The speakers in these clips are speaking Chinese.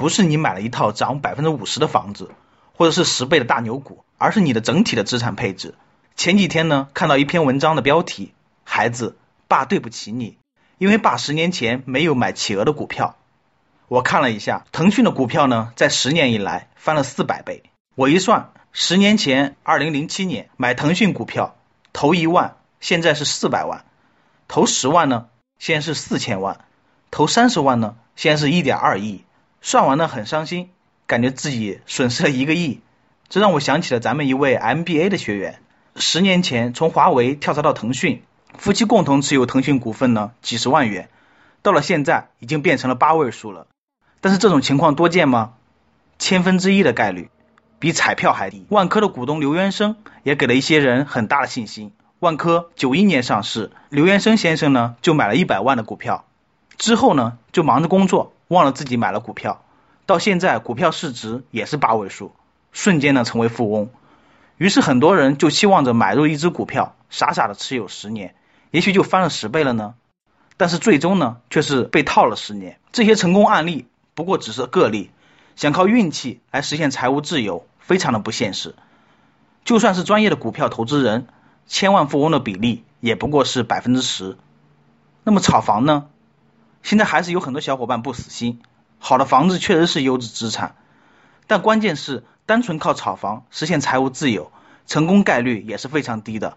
不是你买了一套涨百分之五十的房子，或者是十倍的大牛股，而是你的整体的资产配置。前几天呢，看到一篇文章的标题：孩子，爸对不起你，因为爸十年前没有买企鹅的股票。我看了一下，腾讯的股票呢，在十年以来翻了四百倍。我一算，十年前，二零零七年买腾讯股票，投一万，现在是四百万；投十万呢，现在是四千万。投三十万呢，现在是一点二亿，算完了很伤心，感觉自己损失了一个亿，这让我想起了咱们一位 MBA 的学员，十年前从华为跳槽到腾讯，夫妻共同持有腾讯股份呢几十万元，到了现在已经变成了八位数了，但是这种情况多见吗？千分之一的概率，比彩票还低。万科的股东刘元生也给了一些人很大的信心，万科九一年上市，刘元生先生呢就买了一百万的股票。之后呢，就忙着工作，忘了自己买了股票，到现在股票市值也是八位数，瞬间呢成为富翁。于是很多人就期望着买入一只股票，傻傻的持有十年，也许就翻了十倍了呢。但是最终呢，却是被套了十年。这些成功案例不过只是个例，想靠运气来实现财务自由，非常的不现实。就算是专业的股票投资人，千万富翁的比例也不过是百分之十。那么炒房呢？现在还是有很多小伙伴不死心，好的房子确实是优质资产，但关键是单纯靠炒房实现财务自由，成功概率也是非常低的。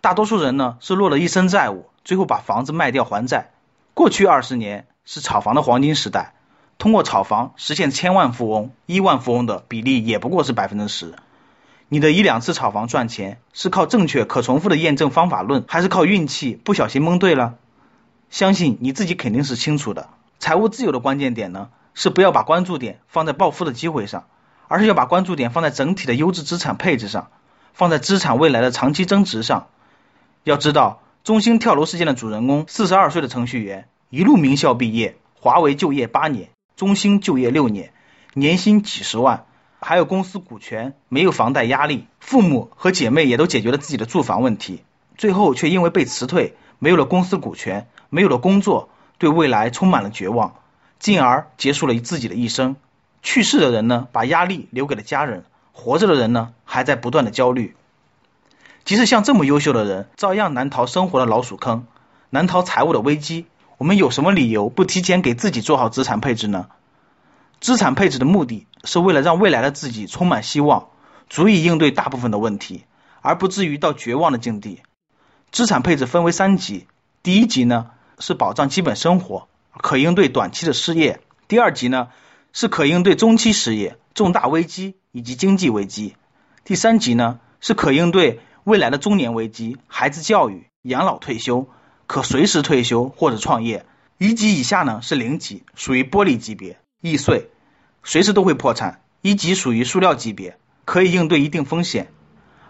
大多数人呢是落了一身债务，最后把房子卖掉还债。过去二十年是炒房的黄金时代，通过炒房实现千万富翁、亿万富翁的比例也不过是百分之十。你的一两次炒房赚钱是靠正确可重复的验证方法论，还是靠运气不小心蒙对了？相信你自己肯定是清楚的。财务自由的关键点呢，是不要把关注点放在暴富的机会上，而是要把关注点放在整体的优质资产配置上，放在资产未来的长期增值上。要知道，中兴跳楼事件的主人公，四十二岁的程序员，一路名校毕业，华为就业八年，中兴就业六年，年薪几十万，还有公司股权，没有房贷压力，父母和姐妹也都解决了自己的住房问题，最后却因为被辞退，没有了公司股权。没有了工作，对未来充满了绝望，进而结束了自己的一生。去世的人呢，把压力留给了家人；活着的人呢，还在不断的焦虑。即使像这么优秀的人，照样难逃生活的老鼠坑，难逃财务的危机。我们有什么理由不提前给自己做好资产配置呢？资产配置的目的是为了让未来的自己充满希望，足以应对大部分的问题，而不至于到绝望的境地。资产配置分为三级，第一级呢。是保障基本生活，可应对短期的失业。第二级呢，是可应对中期失业、重大危机以及经济危机。第三级呢，是可应对未来的中年危机、孩子教育、养老退休，可随时退休或者创业。一级以下呢是零级，属于玻璃级别，易碎，随时都会破产。一级属于塑料级别，可以应对一定风险。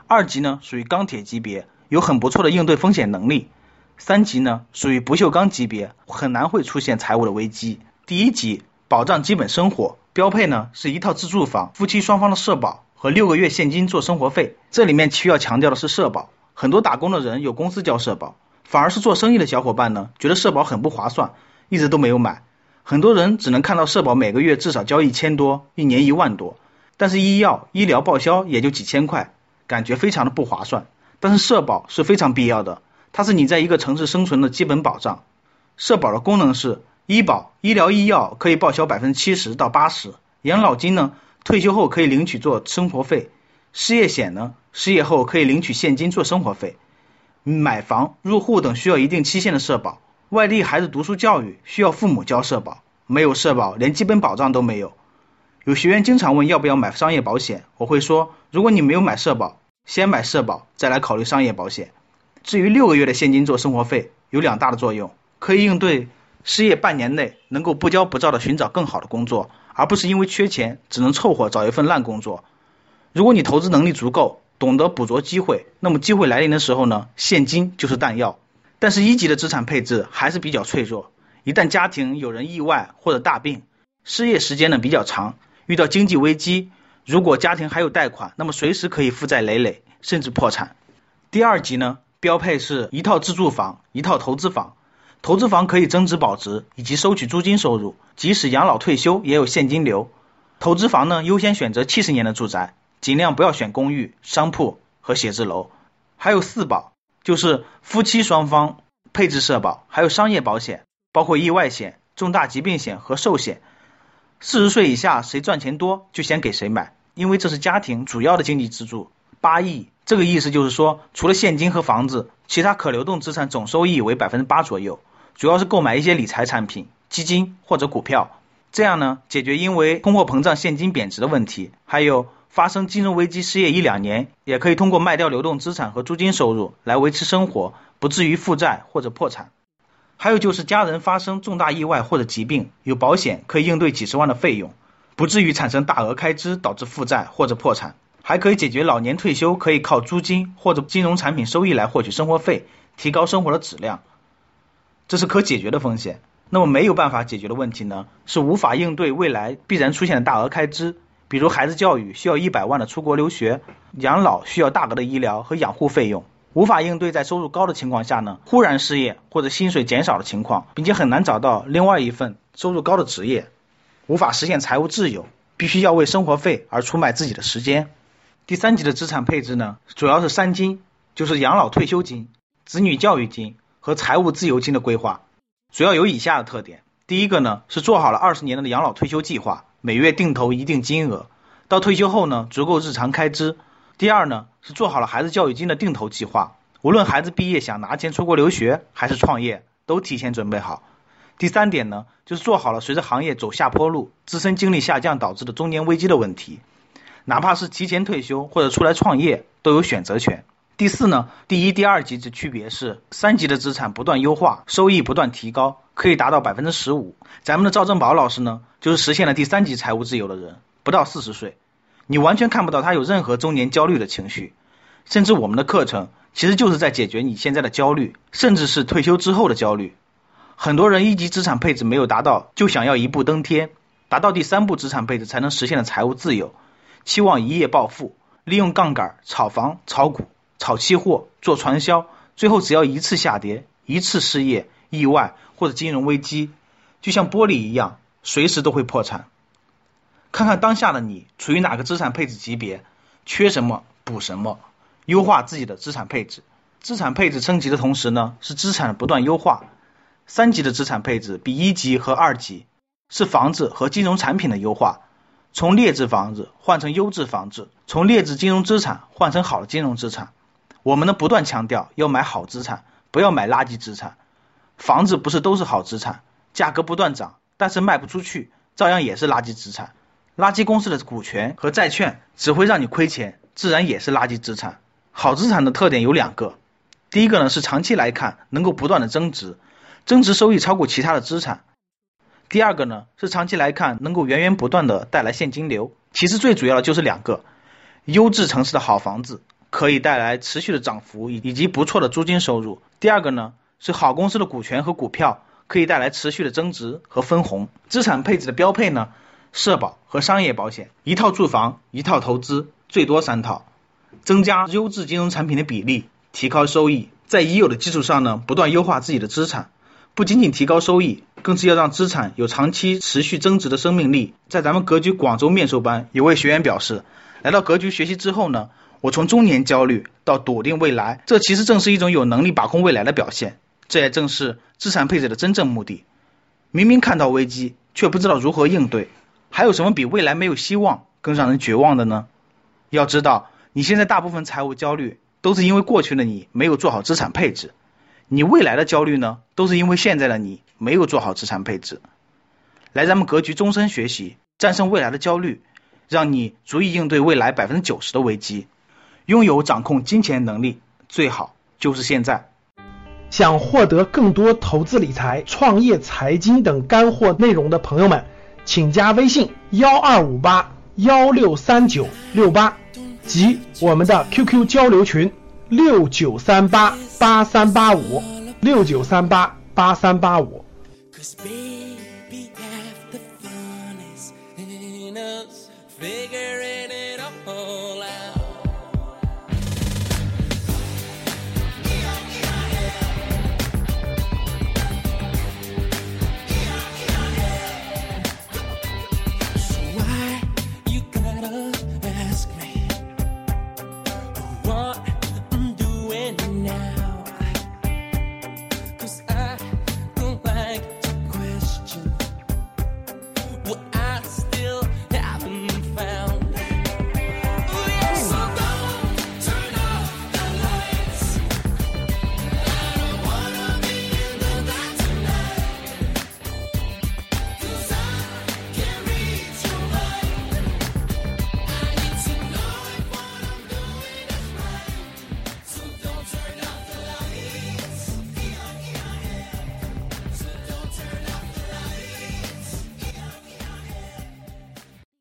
二级呢属于钢铁级别，有很不错的应对风险能力。三级呢，属于不锈钢级别，很难会出现财务的危机。第一级保障基本生活，标配呢是一套自住房，夫妻双方的社保和六个月现金做生活费。这里面需要强调的是社保，很多打工的人有公司交社保，反而是做生意的小伙伴呢，觉得社保很不划算，一直都没有买。很多人只能看到社保每个月至少交一千多，一年一万多，但是医药医疗报销也就几千块，感觉非常的不划算。但是社保是非常必要的。它是你在一个城市生存的基本保障。社保的功能是：医保、医疗医药可以报销百分之七十到八十；养老金呢，退休后可以领取做生活费；失业险呢，失业后可以领取现金做生活费；买房、入户等需要一定期限的社保；外地孩子读书教育需要父母交社保，没有社保连基本保障都没有。有学员经常问要不要买商业保险，我会说：如果你没有买社保，先买社保，再来考虑商业保险。至于六个月的现金做生活费，有两大的作用，可以应对失业半年内能够不骄不躁的寻找更好的工作，而不是因为缺钱只能凑合找一份烂工作。如果你投资能力足够，懂得捕捉机会，那么机会来临的时候呢，现金就是弹药。但是一级的资产配置还是比较脆弱，一旦家庭有人意外或者大病，失业时间呢比较长，遇到经济危机，如果家庭还有贷款，那么随时可以负债累累，甚至破产。第二级呢，标配是一套自住房，一套投资房。投资房可以增值保值，以及收取租金收入，即使养老退休也有现金流。投资房呢，优先选择七十年的住宅，尽量不要选公寓、商铺和写字楼。还有四保，就是夫妻双方配置社保，还有商业保险，包括意外险、重大疾病险和寿险。四十岁以下谁赚钱多就先给谁买，因为这是家庭主要的经济支柱。八亿，这个意思就是说，除了现金和房子，其他可流动资产总收益为百分之八左右。主要是购买一些理财产品、基金或者股票，这样呢，解决因为通货膨胀现金贬值的问题，还有发生金融危机失业一两年，也可以通过卖掉流动资产和租金收入来维持生活，不至于负债或者破产。还有就是家人发生重大意外或者疾病，有保险可以应对几十万的费用，不至于产生大额开支导致负债或者破产。还可以解决老年退休可以靠租金或者金融产品收益来获取生活费，提高生活的质量。这是可解决的风险。那么没有办法解决的问题呢？是无法应对未来必然出现的大额开支，比如孩子教育需要一百万的出国留学，养老需要大额的医疗和养护费用，无法应对在收入高的情况下呢，忽然失业或者薪水减少的情况，并且很难找到另外一份收入高的职业，无法实现财务自由，必须要为生活费而出卖自己的时间。第三级的资产配置呢，主要是三金，就是养老退休金、子女教育金。和财务自由金的规划，主要有以下的特点：第一个呢是做好了二十年的养老退休计划，每月定投一定金额，到退休后呢足够日常开支；第二呢是做好了孩子教育金的定投计划，无论孩子毕业想拿钱出国留学还是创业，都提前准备好；第三点呢就是做好了随着行业走下坡路，自身精力下降导致的中年危机的问题，哪怕是提前退休或者出来创业，都有选择权。第四呢，第一、第二级的区别是，三级的资产不断优化，收益不断提高，可以达到百分之十五。咱们的赵正宝老师呢，就是实现了第三级财务自由的人，不到四十岁，你完全看不到他有任何中年焦虑的情绪，甚至我们的课程其实就是在解决你现在的焦虑，甚至是退休之后的焦虑。很多人一级资产配置没有达到，就想要一步登天，达到第三步资产配置才能实现的财务自由，期望一夜暴富，利用杠杆炒房、炒股。炒期货、做传销，最后只要一次下跌、一次失业、意外或者金融危机，就像玻璃一样，随时都会破产。看看当下的你处于哪个资产配置级别，缺什么补什么，优化自己的资产配置。资产配置升级的同时呢，是资产的不断优化。三级的资产配置比一级和二级是房子和金融产品的优化，从劣质房子换成优质房子，从劣质金融资产换成好的金融资产。我们呢不断强调要买好资产，不要买垃圾资产。房子不是都是好资产，价格不断涨，但是卖不出去，照样也是垃圾资产。垃圾公司的股权和债券只会让你亏钱，自然也是垃圾资产。好资产的特点有两个，第一个呢是长期来看能够不断的增值，增值收益超过其他的资产。第二个呢是长期来看能够源源不断的带来现金流。其实最主要的就是两个，优质城市的好房子。可以带来持续的涨幅以以及不错的租金收入。第二个呢，是好公司的股权和股票可以带来持续的增值和分红。资产配置的标配呢，社保和商业保险，一套住房，一套投资，最多三套，增加优质金融产品的比例，提高收益，在已有的基础上呢，不断优化自己的资产，不仅仅提高收益，更是要让资产有长期持续增值的生命力。在咱们格局广州面授班，有位学员表示，来到格局学习之后呢。我从中年焦虑到笃定未来，这其实正是一种有能力把控未来的表现。这也正是资产配置的真正目的。明明看到危机，却不知道如何应对，还有什么比未来没有希望更让人绝望的呢？要知道，你现在大部分财务焦虑，都是因为过去的你没有做好资产配置；你未来的焦虑呢都是因为现在的你没有做好资产配置。来咱们格局终身学习战胜未来的焦虑让你足以应对未来百分之九十的危机。拥有掌控金钱能力最好就是现在。想获得更多投资理财创业财经等干货内容的朋友们请加微信幺二五八幺六三九六八及我们的 qq 交流群。六九三八八三八五六九三八八三八五。Figure